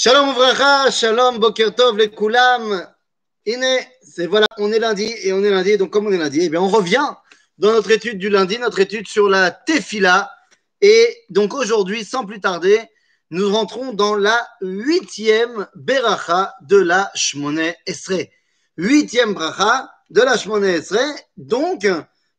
Shalom Vracha, Shalom Boker Tov, les Koulam. C'est voilà, on est lundi et on est lundi. Donc, comme on est lundi, eh bien, on revient dans notre étude du lundi, notre étude sur la Tefila. Et donc, aujourd'hui, sans plus tarder, nous rentrons dans la huitième Beracha de la Shmoné Esrei. Huitième Bracha de la Shmoné Esrei. Donc,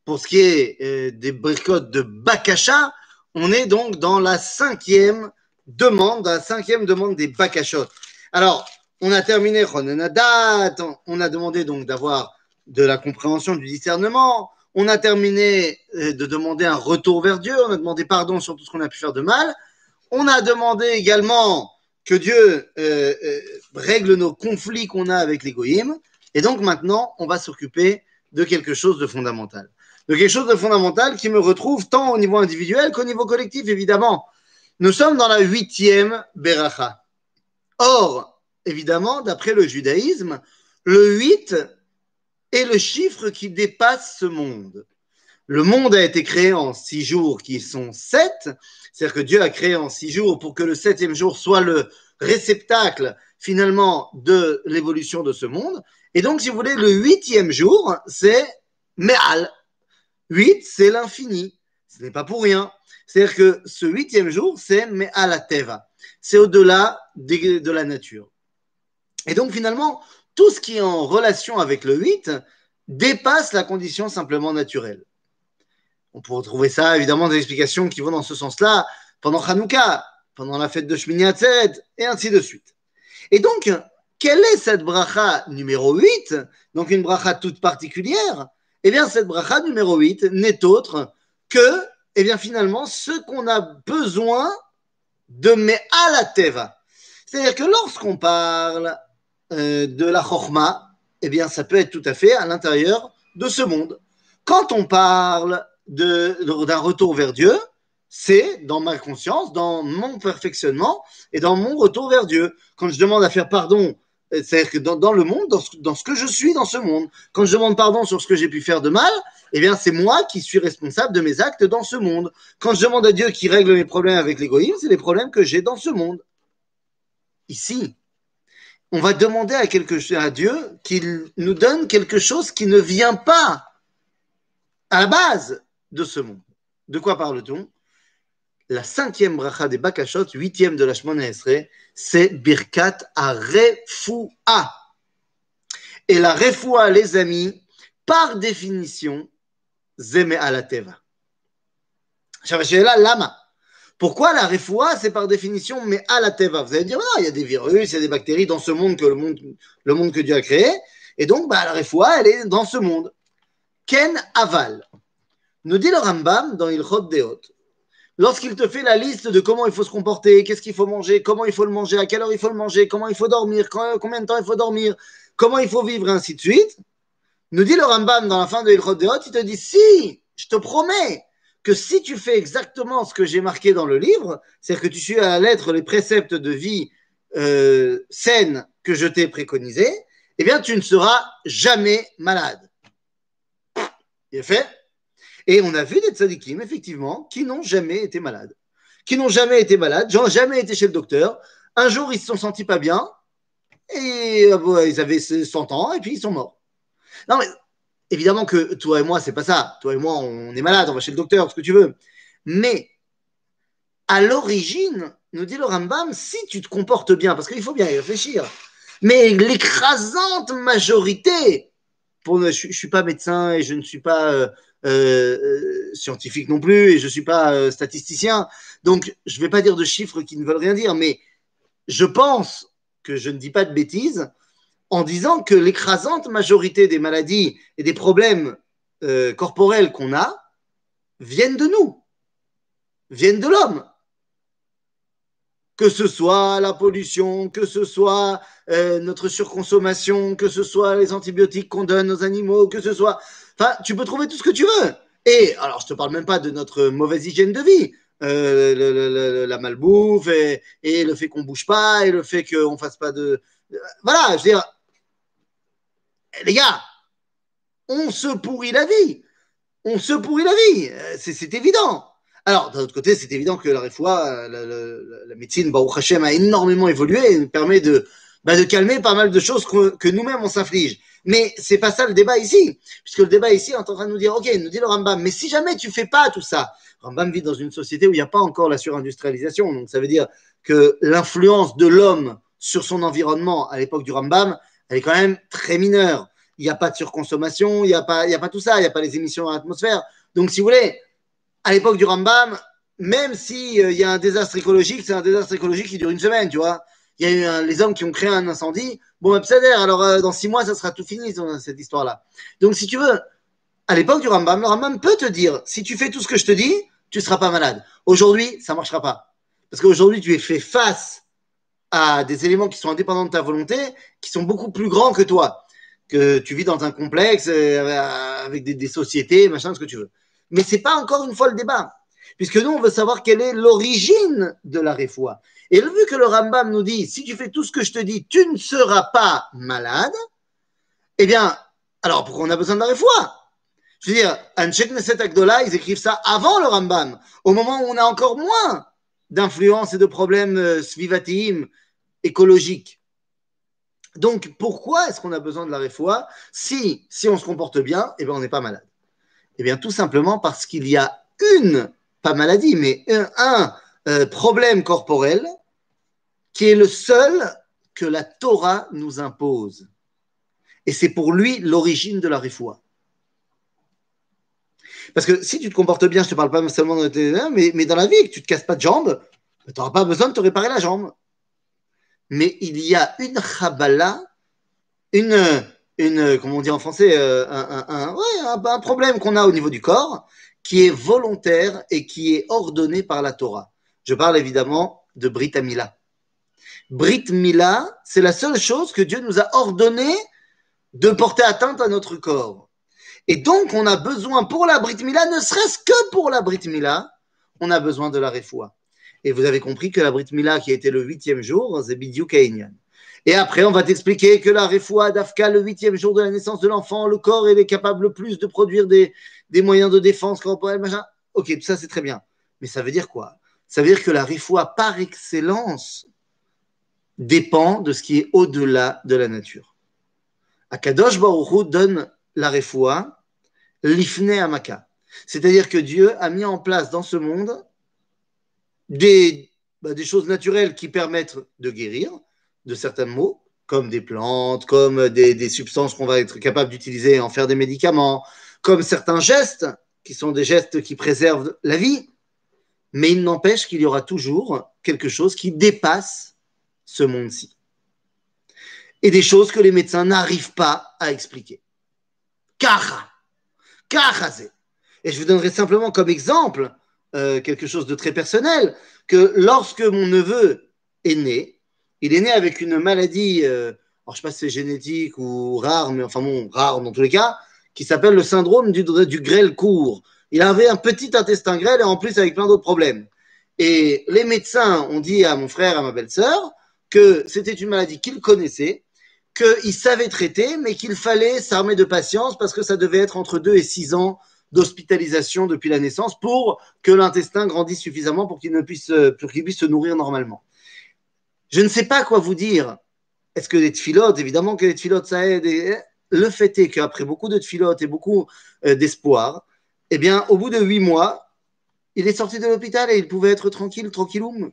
pour ce qui est euh, des bricotes de Bakasha, on est donc dans la cinquième demande, la cinquième demande des Bakashot. Alors, on a terminé on a demandé donc d'avoir de la compréhension, du discernement, on a terminé euh, de demander un retour vers Dieu, on a demandé pardon sur tout ce qu'on a pu faire de mal, on a demandé également que Dieu euh, euh, règle nos conflits qu'on a avec les et donc maintenant, on va s'occuper de quelque chose de fondamental. De quelque chose de fondamental qui me retrouve tant au niveau individuel qu'au niveau collectif, évidemment. Nous sommes dans la huitième Beracha. Or, évidemment, d'après le judaïsme, le 8 est le chiffre qui dépasse ce monde. Le monde a été créé en six jours qui sont sept, c'est-à-dire que Dieu a créé en six jours pour que le septième jour soit le réceptacle finalement de l'évolution de ce monde. Et donc, si vous voulez, le huitième jour, c'est Me'al, 8, c'est l'infini. Ce n'est pas pour rien. C'est-à-dire que ce huitième jour, c'est à la teva. C'est au-delà de la nature. Et donc finalement, tout ce qui est en relation avec le 8 dépasse la condition simplement naturelle. On pourrait trouver ça, évidemment, des explications qui vont dans ce sens-là pendant Hanouka, pendant la fête de Shmini Atzeret, et ainsi de suite. Et donc, quelle est cette bracha numéro 8 Donc une bracha toute particulière? Eh bien, cette bracha numéro 8 n'est autre que, eh bien, finalement, ce qu'on a besoin de la Teva. C'est-à-dire que lorsqu'on parle euh, de la Chorma, eh bien, ça peut être tout à fait à l'intérieur de ce monde. Quand on parle d'un retour vers Dieu, c'est dans ma conscience, dans mon perfectionnement et dans mon retour vers Dieu. Quand je demande à faire pardon c'est-à-dire que dans, le monde, dans ce, que je suis dans ce monde, quand je demande pardon sur ce que j'ai pu faire de mal, eh bien, c'est moi qui suis responsable de mes actes dans ce monde. Quand je demande à Dieu qui règle mes problèmes avec l'égoïsme, c'est les problèmes que j'ai dans ce monde. Ici, on va demander à, quelque, à Dieu qu'il nous donne quelque chose qui ne vient pas à la base de ce monde. De quoi parle-t-on? La cinquième bracha des Bakashot, huitième de la Shemona c'est Birkat à Refoua. Et la Refoua, les amis, par définition, Zeme Alateva. là, Lama. Pourquoi la Refoua, c'est par définition mais à la Teva Vous allez dire, il y a des virus, il y a des bactéries dans ce monde que Dieu a créé. Et donc, bah, la Refoua, elle est dans ce monde. Ken Aval. Nous dit le Rambam dans Ilchot Deot lorsqu'il te fait la liste de comment il faut se comporter, qu'est-ce qu'il faut manger, comment il faut le manger, à quelle heure il faut le manger, comment il faut dormir, combien de temps il faut dormir, comment il faut vivre, ainsi de suite, nous dit le Rambam dans la fin de l'Ilchot Deot, il te dit si, je te promets que si tu fais exactement ce que j'ai marqué dans le livre, c'est-à-dire que tu suis à la lettre les préceptes de vie euh, saine que je t'ai préconisé, eh bien tu ne seras jamais malade. Il est fait? Et on a vu des tzadikim, effectivement, qui n'ont jamais été malades. Qui n'ont jamais été malades, n'ont jamais été chez le docteur. Un jour, ils se sont sentis pas bien, et euh, ils avaient 100 ans, et puis ils sont morts. Non, mais évidemment que toi et moi, c'est pas ça. Toi et moi, on est malade, on va chez le docteur, ce que tu veux. Mais à l'origine, nous dit le Rambam, si tu te comportes bien, parce qu'il faut bien y réfléchir, mais l'écrasante majorité, pour, je ne suis pas médecin et je ne suis pas euh, euh, euh, scientifique non plus et je ne suis pas euh, statisticien. Donc, je ne vais pas dire de chiffres qui ne veulent rien dire, mais je pense que je ne dis pas de bêtises en disant que l'écrasante majorité des maladies et des problèmes corporels qu'on a viennent de nous, viennent de l'homme. Que ce soit la pollution, que ce soit notre surconsommation, que ce soit les antibiotiques qu'on donne aux animaux, que ce soit Enfin, tu peux trouver tout ce que tu veux. Et alors, je te parle même pas de notre mauvaise hygiène de vie. Euh, la malbouffe et, le fait qu'on bouge pas et le fait qu'on fasse pas de. Voilà, je veux dire, les gars, on se pourrit la vie. On se pourrit la vie. C'est évident. Alors, d'un autre côté, c'est évident que la réfoua, la, la, médecine, Baruch Hashem, a énormément évolué et nous permet de, bah, calmer pas mal de choses que, nous-mêmes on s'inflige. Mais c'est pas ça le débat ici, puisque le débat ici est en train de nous dire, ok, nous dit le Rambam, mais si jamais tu fais pas tout ça, Rambam vit dans une société où il n'y a pas encore la surindustrialisation, donc ça veut dire que l'influence de l'homme sur son environnement à l'époque du Rambam, elle est quand même très mineure. Il n'y a pas de surconsommation, il n'y a, pas, a pas tout ça, il n'y a pas les émissions à l'atmosphère. Donc, si vous voulez, à l'époque du Rambam, même s'il euh, y a un désastre écologique, c'est un désastre écologique qui dure une semaine, tu vois. Il y a eu les hommes qui ont créé un incendie. Bon, ben, alors euh, dans six mois, ça sera tout fini, cette histoire-là. Donc, si tu veux, à l'époque du Rambam, le Rambam peut te dire, si tu fais tout ce que je te dis, tu ne seras pas malade. Aujourd'hui, ça ne marchera pas. Parce qu'aujourd'hui, tu es fait face à des éléments qui sont indépendants de ta volonté, qui sont beaucoup plus grands que toi. Que tu vis dans un complexe euh, avec des sociétés, machin, ce que tu veux. Mais c'est pas encore une fois le débat. Puisque nous, on veut savoir quelle est l'origine de la réfoua. Et vu que le Rambam nous dit, si tu fais tout ce que je te dis, tu ne seras pas malade, eh bien, alors pourquoi on a besoin de la réfoua? Je veux dire, Anshek Neset Agdola, ils écrivent ça avant le Rambam, au moment où on a encore moins d'influence et de problèmes euh, svivatim, écologiques. Donc, pourquoi est-ce qu'on a besoin de la réfoua si, si on se comporte bien, eh bien, on n'est pas malade? Eh bien, tout simplement parce qu'il y a une, pas maladie, mais un, euh, problème corporel qui est le seul que la Torah nous impose. Et c'est pour lui l'origine de la réfoua. Parce que si tu te comportes bien, je ne te parle pas seulement dans le mais, mais dans la vie, que tu ne te casses pas de jambe, tu n'auras pas besoin de te réparer la jambe. Mais il y a une chabala, une, une, comment on dit en français, euh, un, problème qu'on a au niveau du corps, qui est volontaire et qui est ordonné par la Torah. Je parle évidemment de Brit Amila. Brit Mila, c'est la seule chose que Dieu nous a ordonné de porter atteinte à notre corps. Et donc, on a besoin pour la Brit Mila, ne serait-ce que pour la Brit Mila, on a besoin de la Refoua. Et vous avez compris que la Brit Mila, qui a été le huitième jour, c'est Bidyou Et après, on va t'expliquer que la Refoua d'Afka, le huitième jour de la naissance de l'enfant, le corps, est capable plus de produire des, moyens de défense corporelle, machin. Ok, ça, c'est très bien. Mais ça veut dire quoi? Ça veut dire que la Refoua, par excellence, dépend de ce qui est au-delà de la nature. Akadosh Baruch donne la Refoua l'ifne amaka. C'est-à-dire que Dieu a mis en place dans ce monde des, bah, des choses naturelles qui permettent de guérir de certains maux, comme des plantes, comme des, substances qu'on va être capable d'utiliser et en faire des médicaments, comme certains gestes qui sont des gestes qui préservent la vie. Mais il n'empêche qu'il y aura toujours quelque chose qui dépasse ce monde-ci. Et des choses que les médecins n'arrivent pas à expliquer. Car et je vous donnerai simplement comme exemple euh, quelque chose de très personnel, que lorsque mon neveu est né, il est né avec une maladie, euh, alors je ne sais pas si c'est génétique ou rare, mais enfin bon, rare dans tous les cas, qui s'appelle le syndrome du, grêle court. Il avait un petit intestin grêle et en plus avec plein d'autres problèmes. Et les médecins ont dit à mon frère, à ma belle-sœur, que c'était une maladie qu'il connaissait qu'il savait traiter, mais qu'il fallait s'armer de patience parce que ça devait être entre 2 et 6 ans d'hospitalisation depuis la naissance pour que l'intestin grandisse suffisamment pour qu'il puisse, pour qu'il puisse se nourrir normalement. Je ne sais pas quoi vous dire. Est-ce que les tfilotes, évidemment que les tfilotes, ça aide. le fait est qu'après beaucoup de tfilotes et beaucoup euh, d'espoir, eh bien, au bout de huit mois, il est sorti de l'hôpital et il pouvait être tranquille, tranquilloum.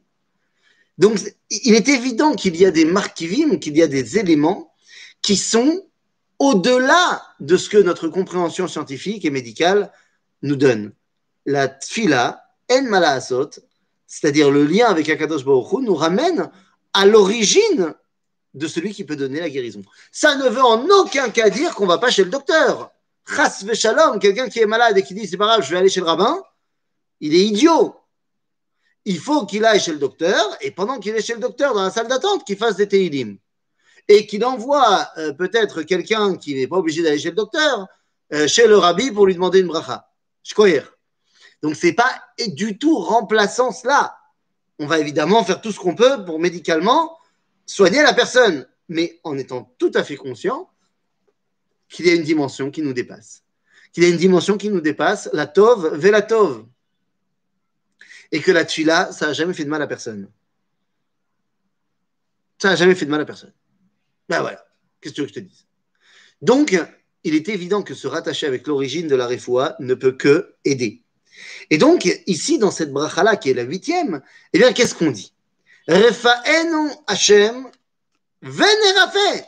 Donc, il est évident qu'il y a des marquivim, qu'il y a des éléments qui sont au-delà de ce que notre compréhension scientifique et médicale nous donne. La tfila, en malaasot, c'est-à-dire le lien avec Akadosh Baruch nous ramène à l'origine de celui qui peut donner la guérison. Ça ne veut en aucun cas dire qu'on ne va pas chez le docteur. Chas shalom, quelqu'un qui est malade et qui dit c'est pas grave, je vais aller chez le rabbin, il est idiot. Il faut qu'il aille chez le docteur et pendant qu'il est chez le docteur dans la salle d'attente, qu'il fasse des teilim et qu'il envoie euh, peut-être quelqu'un qui n'est pas obligé d'aller chez le docteur, euh, chez le rabbi pour lui demander une bracha. Je Donc, ce n'est pas du tout remplaçant cela. On va évidemment faire tout ce qu'on peut pour médicalement soigner la personne, mais en étant tout à fait conscient qu'il y a une dimension qui nous dépasse. Qu'il y a une dimension qui nous dépasse, la tov, velatov. et que la tuila, ça n'a jamais fait de mal à personne. Ça n'a jamais fait de mal à personne. Ben voilà, qu'est-ce que tu veux que je te dise? Donc, il est évident que se rattacher avec l'origine de la refoua ne peut que aider. Et donc, ici, dans cette brachala qui est la huitième, eh bien, qu'est-ce qu'on dit? Refaenu Hashem venerafé.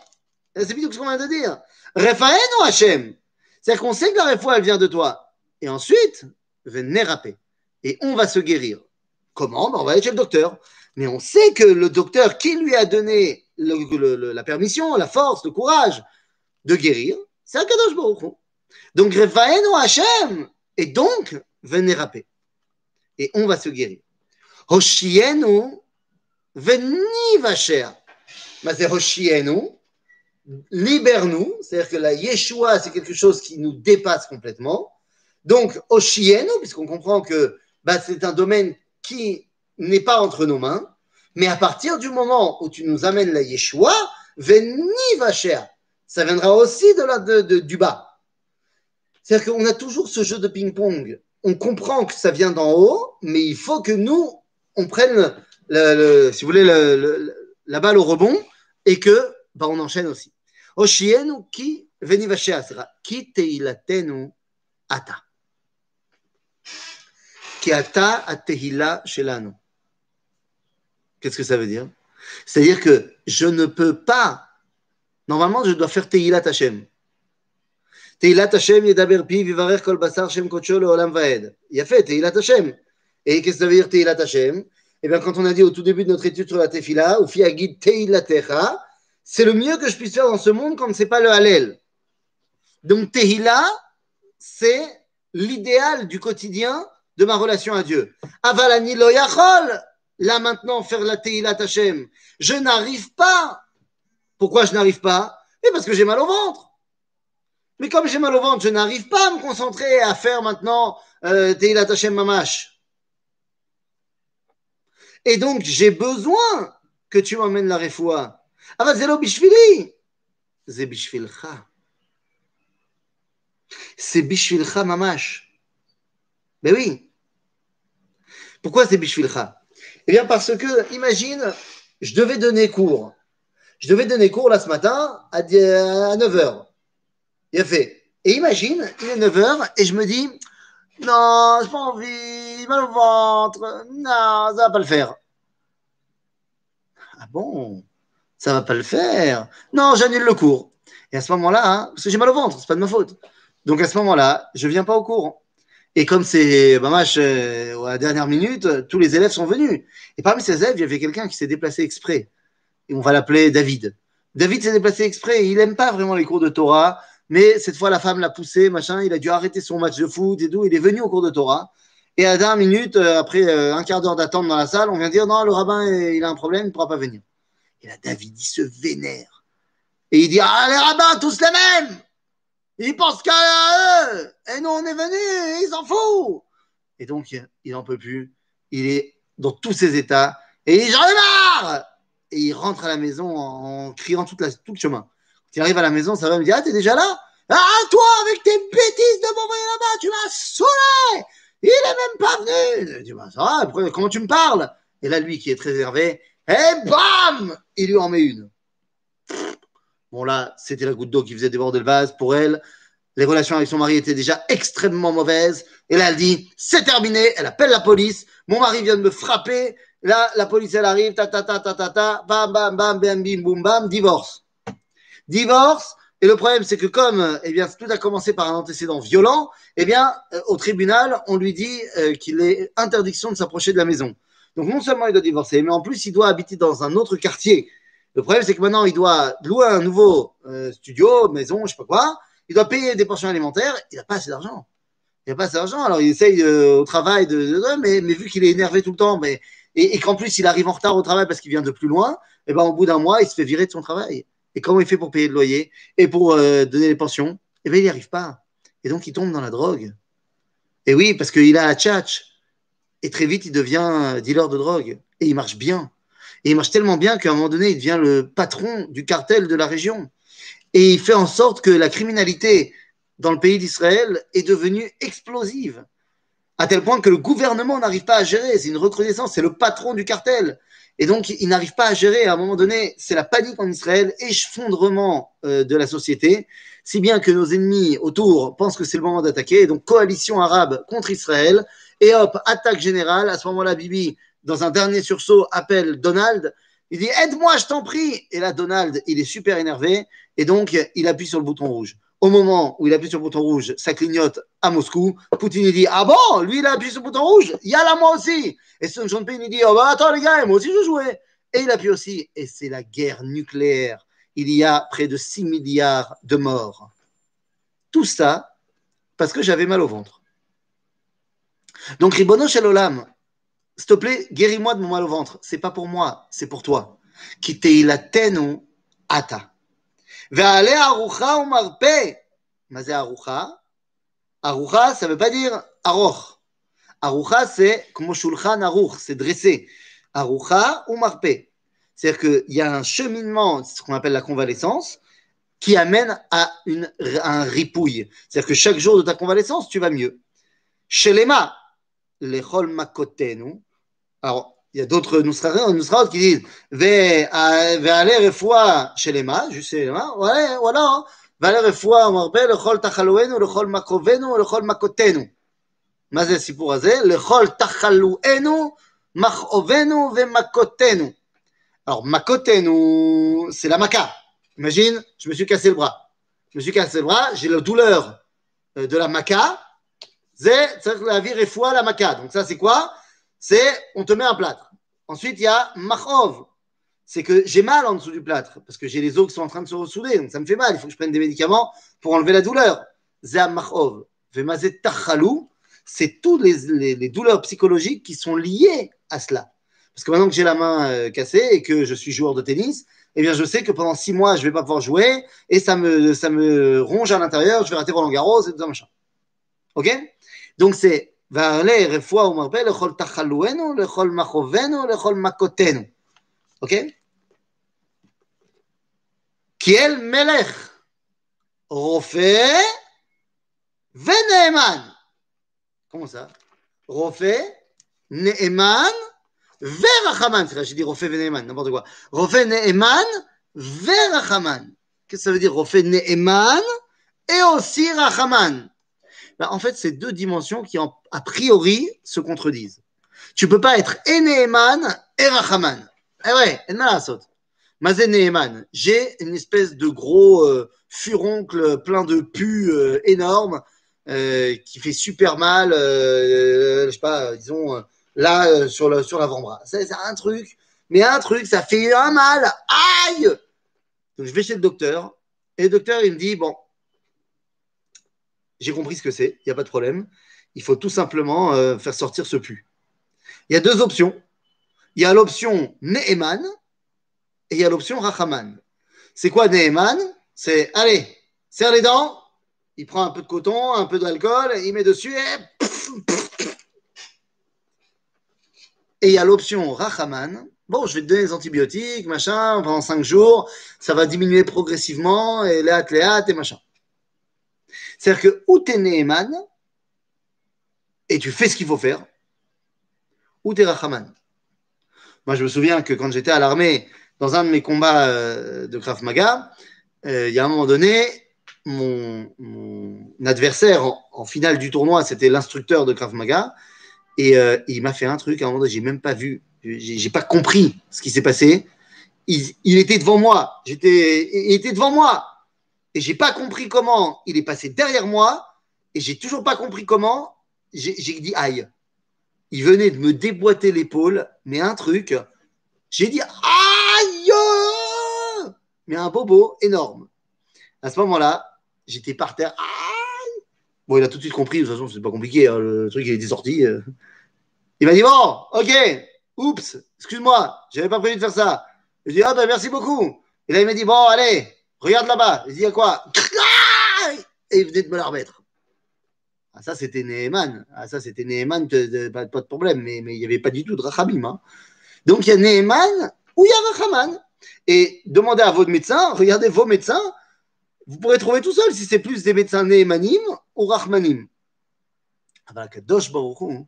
C'est plutôt ce qu'on vient de dire. Refaenu Hashem. C'est-à-dire qu'on sait que la refoua, elle vient de toi. Et ensuite, venerapé. Et on va se guérir. Comment? Ben, On va aller chez le docteur. Mais on sait que le docteur qui lui a donné la permission, la force, le courage de guérir, c'est Akadosh Baruch Donc, Refaenu Hashem. Et donc, vénéraper. Et on va se guérir. Hoshienu veni vacher. Mais c'est Hoshienu, libère-nous. C'est-à-dire que la Yeshua, c'est quelque chose qui nous dépasse complètement. Donc, Hoshienu, puisqu'on comprend que bah, c'est un domaine qui n'est pas entre nos mains. Mais à partir du moment où tu nous amènes la Yeshua, veni vacher. Ça viendra aussi de la, de, du bas. C'est-à-dire qu'on a toujours ce jeu de ping-pong on comprend que ça vient d'en haut, mais il faut que nous, on prenne, si vous voulez, la balle au rebond et que bah, on enchaîne aussi. Oshienu ki ki teilatenu ata. Ki ata atehila shelanu. Qu'est-ce que ça veut dire? C'est-à-dire que je ne peux pas, normalement je dois faire Tehilat Hashem. Teilat Hashem yedaber pi vivarer kol basar shem leolam vaed. Il a fait Teilat Hashem. Et qu'est-ce que ça veut dire Teilat Hashem Eh bien, quand on a dit au tout début de notre étude sur la Tefila, ou fiagid Teilatecha, c'est le mieux que je puisse faire dans ce monde quand ce n'est pas le Hallel. Donc, Tehila, c'est l'idéal du quotidien de ma relation à Dieu. Avalani lo yachol, là maintenant, faire la Teilat Hashem. Je n'arrive pas. Pourquoi je n'arrive pas? Eh parce que j'ai mal au ventre. Mais comme j'ai mal au ventre, je n'arrive pas à me concentrer à faire maintenant euh, Teilat Hashem Mamash. Et donc, j'ai besoin que tu m'emmènes la refoua. Ah bah, zélo bishvili. C'est bishvilcha. C'est bishvilcha mamash. Ben oui. Pourquoi c'est bishvilcha Eh bien, parce que, imagine, je devais donner cours. Je devais donner cours là ce matin à 9h. Il a fait. Et imagine, il est 9h et je me dis, non, j'ai pas envie, mal au ventre, non, ça va pas le faire. Ah bon, ça va pas le faire. Non, j'annule le cours. Et à ce moment-là, hein, parce que j'ai mal au ventre, c'est pas de ma faute. Donc à ce moment-là, je viens pas au cours. Et comme c'est bah, euh, à la dernière minute, tous les élèves sont venus. Et parmi ces élèves, il y avait quelqu'un qui s'est déplacé exprès. Et on va l'appeler David. David s'est déplacé exprès. Il n'aime pas vraiment les cours de Torah. Mais cette fois, la femme l'a poussé, machin. Il a dû arrêter son match de foot et tout. Il est venu au cours de Torah. Et à la dernière minute, euh, après euh, un quart d'heure d'attente dans la salle, on vient dire non, le rabbin, il a un problème, il ne pourra pas venir. Et là, David, il se vénère. Et il dit Ah, les rabbins, tous les mêmes Ils pensent qu'à eux Et nous, on est venus, ils s'en foutent Et donc, il n'en peut plus. Il est dans tous ses états. Et il dit J'en ai marre Et il rentre à la maison en, criant tout le chemin. Tu arrives à la maison, ça va me dire Ah, t'es déjà là? Ah, toi, avec tes bêtises de m'envoyer là-bas, tu m'as saoulé Il est même pas venu ça va, après, comment tu me parles? Et là, lui qui est très énervé, et bam Il lui en met une. Bon, là, c'était la goutte d'eau qui faisait déborder le vase pour elle. Les relations avec son mari étaient déjà extrêmement mauvaises. Et là, elle dit C'est terminé. Elle appelle la police. Mon mari vient de me frapper. Là, la police, elle arrive. Ta, ta, ta, ta, ta, ta. Bam, bam, bam, bam, bim, boum, bam. Divorce divorce. Et le problème, c'est que comme eh bien, tout a commencé par un antécédent violent, eh bien, euh, au tribunal, on lui dit euh, qu'il est interdiction de s'approcher de la maison. Donc non seulement il doit divorcer, mais en plus il doit habiter dans un autre quartier. Le problème, c'est que maintenant, il doit louer un nouveau euh, studio, maison, je sais pas quoi. Il doit payer des pensions alimentaires. Il n'a pas assez d'argent. Il n'a pas assez d'argent. Alors il essaye au travail de, mais, mais, vu qu'il est énervé tout le temps, mais, et, qu'en plus il arrive en retard au travail parce qu'il vient de plus loin, eh ben, au bout d'un mois, il se fait virer de son travail. Et comment il fait pour payer le loyer et pour euh, donner les pensions? Eh bien, il n'y arrive pas. Et donc, il tombe dans la drogue. Et oui, parce qu'il a un tchatch. Et très vite, il devient dealer de drogue. Et il marche bien. Et il marche tellement bien qu'à un moment donné, il devient le patron du cartel de la région. Et il fait en sorte que la criminalité dans le pays d'Israël est devenue explosive. à tel point que le gouvernement n'arrive pas à gérer. C'est une recrudescence, c'est le patron du cartel. Et donc, il n'arrive pas à gérer. À un moment donné, c'est la panique en Israël, effondrement euh, de la société, si bien que nos ennemis autour pensent que c'est le moment d'attaquer. Donc, coalition arabe contre Israël. Et hop, attaque générale. À ce moment-là, Bibi, dans un dernier sursaut, appelle Donald. Il dit Aide-moi, je t'en prie. Et là, Donald, il est super énervé. Et donc, il appuie sur le bouton rouge. Au moment où il appuie sur le bouton rouge, ça clignote à Moscou. Poutine dit Ah bon, lui il a appuyé sur le bouton rouge, il y a là moi aussi. Et Sun Jinping il dit Oh bah attends les gars, moi aussi je jouais. Et il appuie aussi. Et c'est la guerre nucléaire. Il y a près de 6 milliards de morts. Tout ça parce que j'avais mal au ventre. Donc Ribono Shalolam, s'il te plaît, guéris-moi de mon mal au ventre. C'est pas pour moi, c'est pour toi. Kiteilatenu ata. Ve'aleh arucha ou marpe. Mazé arucha. Arucha, ça ne veut pas dire aroch. Arucha, c'est comme shulchan aruch, c'est dressé. Arucha ou marpe. C'est-à-dire qu'il y a un cheminement, ce qu'on appelle la convalescence, qui amène à, un ripouille. C'est-à-dire que chaque jour de ta convalescence, tu vas mieux. Shelema, lechol makotenu. Alors, il y a d'autres Nusraot qui disent Ve'ale refoua shelema, juste shelema, voilà, voilà. Ve'ale refoua marbe lechol tachaluenu, lechol makovenu, lechol makotenu. מה זה הסיפור הזה? לכל תחלואנו, מכאובנו ומכותנו. Alors, makotenu, c'est la maca. Imagine, je me suis cassé le bras. Je me suis cassé le bras, j'ai la douleur de la maca. C'est la vie refoua la maca. Donc ça, c'est quoi C'est, on te met un plâtre. Ensuite, il y a machov. C'est que j'ai mal en dessous du plâtre parce que j'ai les os qui sont en train de se ressouder. Donc ça me fait mal. Il faut que je prenne des médicaments pour enlever la douleur. Zéa machov. Vemazet tachalou. C'est toutes les, les, douleurs psychologiques qui sont liées à cela. Parce que maintenant que j'ai la main euh, cassée et que je suis joueur de tennis, eh bien, je sais que pendant six mois, je ne vais pas pouvoir jouer et ça me, ça me ronge à l'intérieur. Je vais rater Roland Garros et tout ça, machin. OK? Donc, c'est ועלה רפואה ומרפא לכל תחלואנו, לכל מכאובנו, לכל מכותנו. אוקיי? כי אל מלך רופא ונאמן. כמו זה? רופא, נאמן ורחמן. סליחה, j'ai dit רופא ונאמן, n'importe quoi. רופא נאמן ורחמן. Qu'est-ce que ça veut dire רופא נאמן et aussi rachman bah, en fait, c'est deux dimensions qui, a priori, se contredisent. Tu peux pas être Eneeman et Rachaman. Eh ouais, Enmalasot. Mazé Neeman. J'ai une espèce de gros euh, furoncle plein de pu euh, énorme euh, qui fait super mal, je sais pas, disons, là, sur l'avant-bras. Sur c'est un truc, mais un truc, ça fait un mal. Aïe Donc, je vais chez le docteur. Et le docteur, il me dit, bon, j'ai compris ce que c'est, il n'y a pas de problème. Il faut tout simplement euh, faire sortir ce pu. Il y a deux options. Il y a l'option Neheman et il y a l'option Rachaman. C'est quoi Neheman C'est, allez, serre les dents, il prend un peu de coton, un peu d'alcool, il met dessus et... Et il y a l'option Rachaman. Bon, je vais te donner des antibiotiques, machin, pendant cinq jours, ça va diminuer progressivement, et léat, léat, et machin. C'est-à-dire que ou tu es Neheman, et tu fais ce qu'il faut faire, ou tu es Rachaman. Moi, je me souviens que quand j'étais à l'armée, dans un de mes combats euh, de Krav Maga, euh, il y a un moment donné, mon, adversaire en, finale du tournoi, c'était l'instructeur de Krav Maga, et euh, il m'a fait un truc, à un moment donné, j'ai même pas vu, j'ai pas compris ce qui s'est passé. Il, il, était devant moi, j'étais, il était devant moi, et j'ai pas compris comment il est passé derrière moi et j'ai toujours pas compris comment j'ai dit aïe. Il venait de me déboîter l'épaule, mais un truc, j'ai dit aïe Mais un bobo énorme. À ce moment-là, j'étais par terre. Bon, il a tout de suite compris, de toute façon, c'est pas compliqué, hein, le truc il était sorti. Euh. Il m'a dit bon, ok, oups, excuse-moi, j'avais pas prévu de faire ça. Je dis ah ben merci beaucoup. Et là il m'a dit bon, allez, Regarde là-bas. Il dit à quoi? Et il venait de me la remettre. Ah, ça, c'était Neheman. Ah, ça, c'était Neheman, pas, de problème. Mais, mais il n'y avait pas du tout de Rachamim. Hein. Donc, il y a Neheman ou il y a Rachaman. Et demandez à votre médecin, regardez vos médecins. Vous pourrez trouver tout seul si c'est plus des médecins Nehemanim ou Rachmanim. Avec Kadosh Baruch Hu,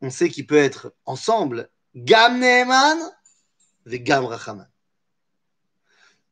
on sait qu'il peut être ensemble Gam Neeman et Gam Rachaman.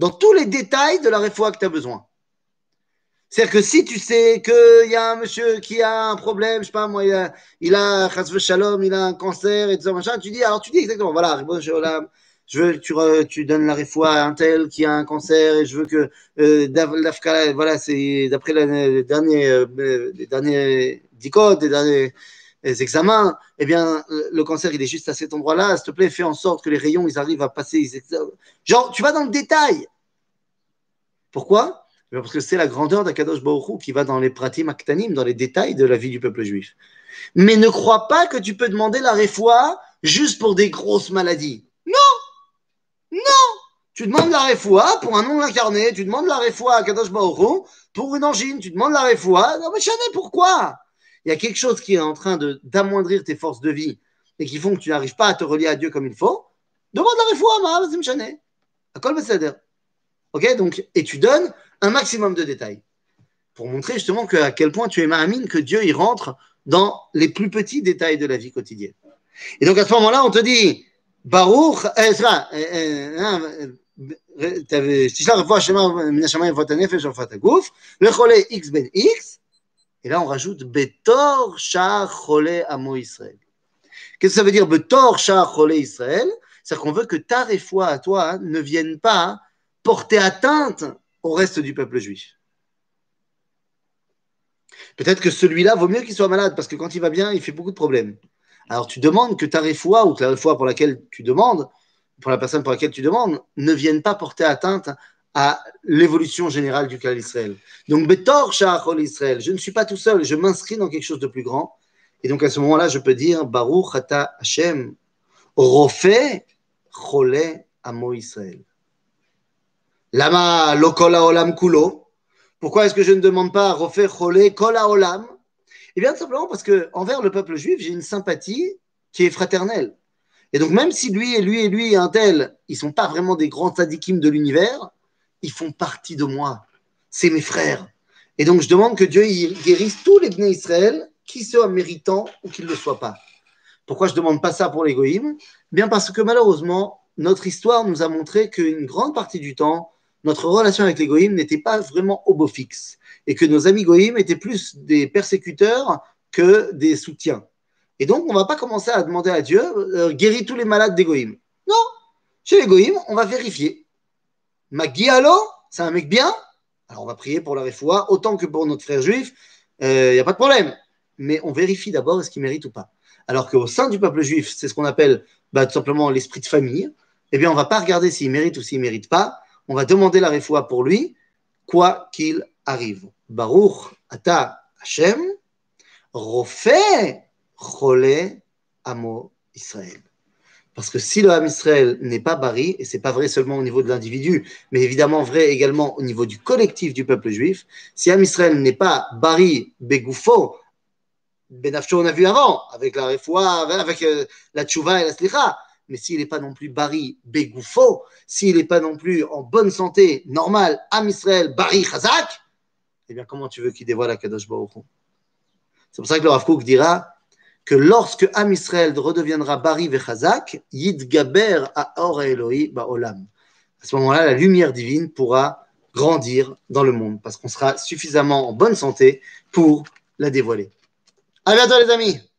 dans tous les détails de la réfoua que tu as besoin. C'est-à-dire que si tu sais qu'il y a un monsieur qui a un problème, je sais pas moi, il a, il a, shalom, il a un cancer et tout ça, machin, tu dis, alors tu dis exactement, voilà, je veux que tu, tu donnes la réfoua à un tel qui a un cancer et je veux que, euh, voilà, c'est d'après les derniers, euh, les derniers les derniers examens, eh bien, le cancer, il est juste à cet endroit-là, s'il te plaît, fais en sorte que les rayons, ils arrivent à passer, genre, tu vas dans le détail. Pourquoi? Parce que c'est la grandeur d'Akadosh Baruch qui va dans les aktanim, dans les détails de la vie du peuple juif. Mais ne crois pas que tu peux demander la réfoua juste pour des grosses maladies. Non Non Tu demandes la réfoua pour un nom incarné, tu demandes la réfoua à Kadosh Baruch pour une angine, tu demandes la réfoua. Non mais Chané, pourquoi? Il y a quelque chose qui est en train d'amoindrir tes forces de vie et qui font que tu n'arrives pas à te relier à Dieu comme il faut. Demande la réfoua, ma, vas-y, Chané. Le Ok, donc, et tu donnes un maximum de détails pour montrer justement à quel point tu es ma'amine, que Dieu y rentre dans les plus petits détails de la vie quotidienne. Et donc à ce moment-là, on te dit, Baruch, eh, ça, eh, X ben X, et là on rajoute Betor Shah Chole Amo Israël. Qu'est-ce que ça veut dire Betor Shah Chole Israël C'est-à-dire qu'on veut que ta réfoua à toi ne vienne pas porter atteinte au reste du peuple juif. Peut-être que celui-là vaut mieux qu'il soit malade, parce que quand il va bien, il fait beaucoup de problèmes. Alors tu demandes que ta réfoua, ou que la pour laquelle tu demandes, pour la personne pour laquelle tu demandes, ne vienne pas porter atteinte à l'évolution générale du clan Israël. Donc, Betor Shachol Israël, je ne suis pas tout seul, je m'inscris dans quelque chose de plus grand. Et donc, à ce moment-là, je peux dire Baruch Ata Hashem, Rofe Chole Amo Israël. Lama lokola olam kulo. Pourquoi est-ce que je ne demande pas refaire cholé kola olam Eh bien, tout simplement parce que envers le peuple juif, j'ai une sympathie qui est fraternelle. Et donc, même si lui et lui et lui et un tel, ils sont pas vraiment des grands tzadikim de l'univers, ils font partie de moi. C'est mes frères. Et donc, je demande que Dieu guérisse tous les Bnei Israël, qu'ils soient méritants ou qu'ils ne le soient pas. Pourquoi je ne demande pas ça pour les Goïm Bien parce que malheureusement, notre histoire nous a montré qu'une grande partie du temps, notre relation avec les goïms n'était pas vraiment au beau fixe et que nos amis goïms étaient plus des persécuteurs que des soutiens. Et donc, on ne va pas commencer à demander à Dieu euh, guéris tous les malades des goïms. Non, chez les goïms, on va vérifier. Magialo, c'est un mec bien. Alors, on va prier pour la réfoua autant que pour notre frère juif. Il euh, n'y a pas de problème. Mais on vérifie d'abord est-ce qu'il mérite ou pas. Alors qu'au sein du peuple juif, c'est ce qu'on appelle bah, tout simplement l'esprit de famille. Eh bien, on ne va pas regarder s'il mérite ou s'il ne mérite pas on va demander la réfoua pour lui, quoi qu'il arrive. Baruch ata Hashem, refait chole amo Israël. Parce que si le Ham Israël n'est pas bari, et c'est pas vrai seulement au niveau de l'individu, mais évidemment vrai également au niveau du collectif du peuple juif, si Ham Israël n'est pas bari begoufo, benafcho on a vu avant, avec la refoua, avec euh, la tchouva et la slicha, mais s'il n'est pas non plus Bari Begoufo, s'il n'est pas non plus en bonne santé, normal, Am Israël, Bari Chazak, eh bien, comment tu veux qu'il dévoile la Kadosh Baruch C'est pour ça que le Rav Kook dira que lorsque Am Israël redeviendra Bari Vechazak, Yidgaber a Or Eloi Ba'olam. À ce moment-là, la lumière divine pourra grandir dans le monde parce qu'on sera suffisamment en bonne santé pour la dévoiler. À bientôt, les amis!